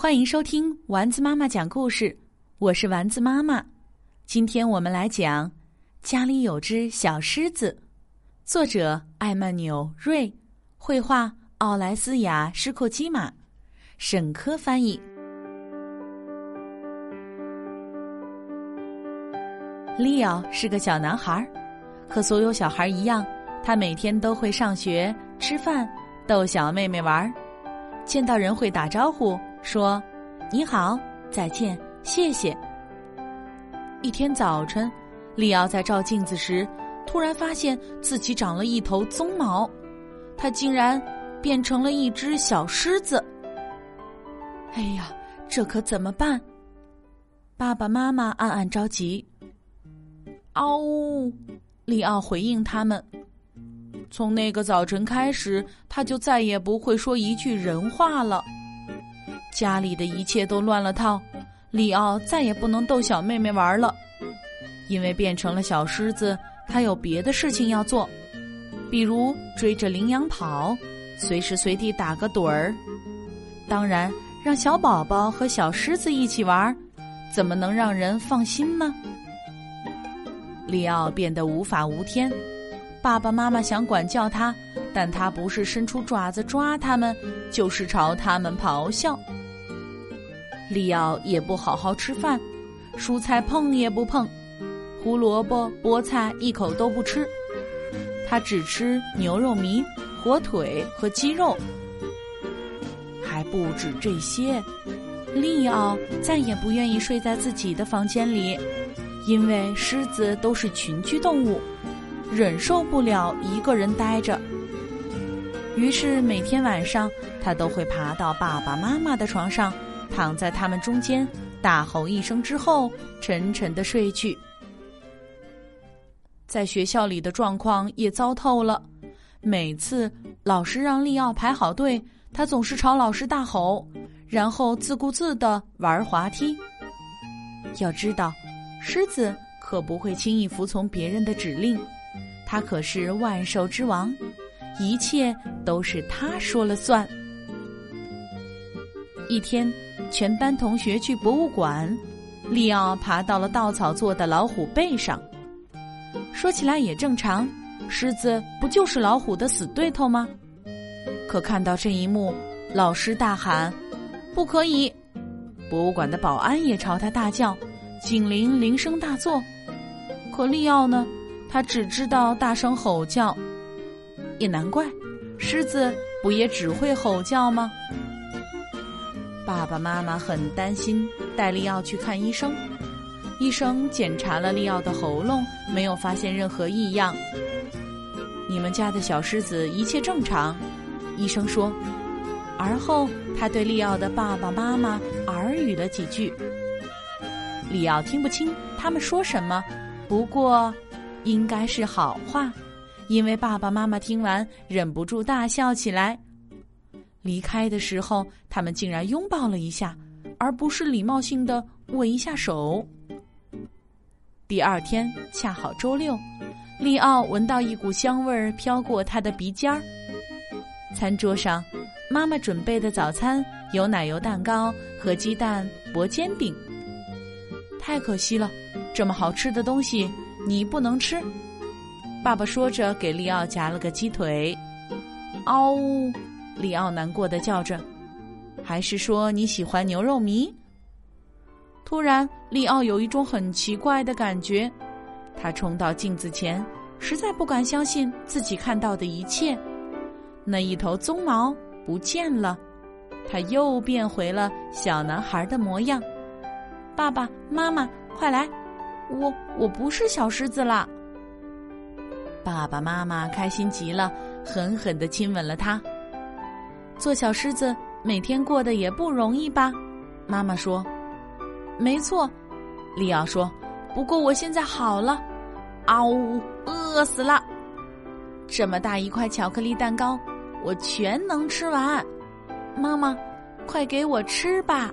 欢迎收听丸子妈妈讲故事，我是丸子妈妈。今天我们来讲《家里有只小狮子》，作者艾曼纽瑞，绘画奥莱斯雅施库基玛，沈科翻译。利奥是个小男孩，和所有小孩一样，他每天都会上学、吃饭、逗小妹妹玩，见到人会打招呼。说：“你好，再见，谢谢。”一天早晨，利奥在照镜子时，突然发现自己长了一头鬃毛，他竟然变成了一只小狮子。哎呀，这可怎么办？爸爸妈妈暗暗着急。嗷呜！利奥回应他们。从那个早晨开始，他就再也不会说一句人话了。家里的一切都乱了套，里奥再也不能逗小妹妹玩了，因为变成了小狮子，他有别的事情要做，比如追着羚羊跑，随时随地打个盹儿。当然，让小宝宝和小狮子一起玩，怎么能让人放心呢？里奥变得无法无天，爸爸妈妈想管教他，但他不是伸出爪子抓他们，就是朝他们咆哮。利奥也不好好吃饭，蔬菜碰也不碰，胡萝卜、菠菜一口都不吃，他只吃牛肉糜、火腿和鸡肉。还不止这些，利奥再也不愿意睡在自己的房间里，因为狮子都是群居动物，忍受不了一个人呆着。于是每天晚上，他都会爬到爸爸妈妈的床上。躺在他们中间，大吼一声之后，沉沉的睡去。在学校里的状况也糟透了。每次老师让利奥排好队，他总是朝老师大吼，然后自顾自的玩滑梯。要知道，狮子可不会轻易服从别人的指令，他可是万兽之王，一切都是他说了算。一天。全班同学去博物馆，利奥爬到了稻草做的老虎背上。说起来也正常，狮子不就是老虎的死对头吗？可看到这一幕，老师大喊：“不可以！”博物馆的保安也朝他大叫，警铃铃声大作。可利奥呢？他只知道大声吼叫。也难怪，狮子不也只会吼叫吗？爸爸妈妈很担心，带利奥去看医生。医生检查了利奥的喉咙，没有发现任何异样。你们家的小狮子一切正常，医生说。而后他对利奥的爸爸妈妈耳语了几句。利奥听不清他们说什么，不过应该是好话，因为爸爸妈妈听完忍不住大笑起来。离开的时候，他们竟然拥抱了一下，而不是礼貌性的握一下手。第二天恰好周六，利奥闻到一股香味儿飘过他的鼻尖儿。餐桌上，妈妈准备的早餐有奶油蛋糕和鸡蛋薄煎饼。太可惜了，这么好吃的东西你不能吃。爸爸说着，给利奥夹了个鸡腿。嗷呜！利奥难过的叫着：“还是说你喜欢牛肉糜？”突然，利奥有一种很奇怪的感觉，他冲到镜子前，实在不敢相信自己看到的一切。那一头鬃毛不见了，他又变回了小男孩的模样。爸爸妈妈，快来！我我不是小狮子了。爸爸妈妈开心极了，狠狠的亲吻了他。做小狮子每天过得也不容易吧？妈妈说：“没错。”利奥说：“不过我现在好了。”嗷呜，饿死了！这么大一块巧克力蛋糕，我全能吃完。妈妈，快给我吃吧！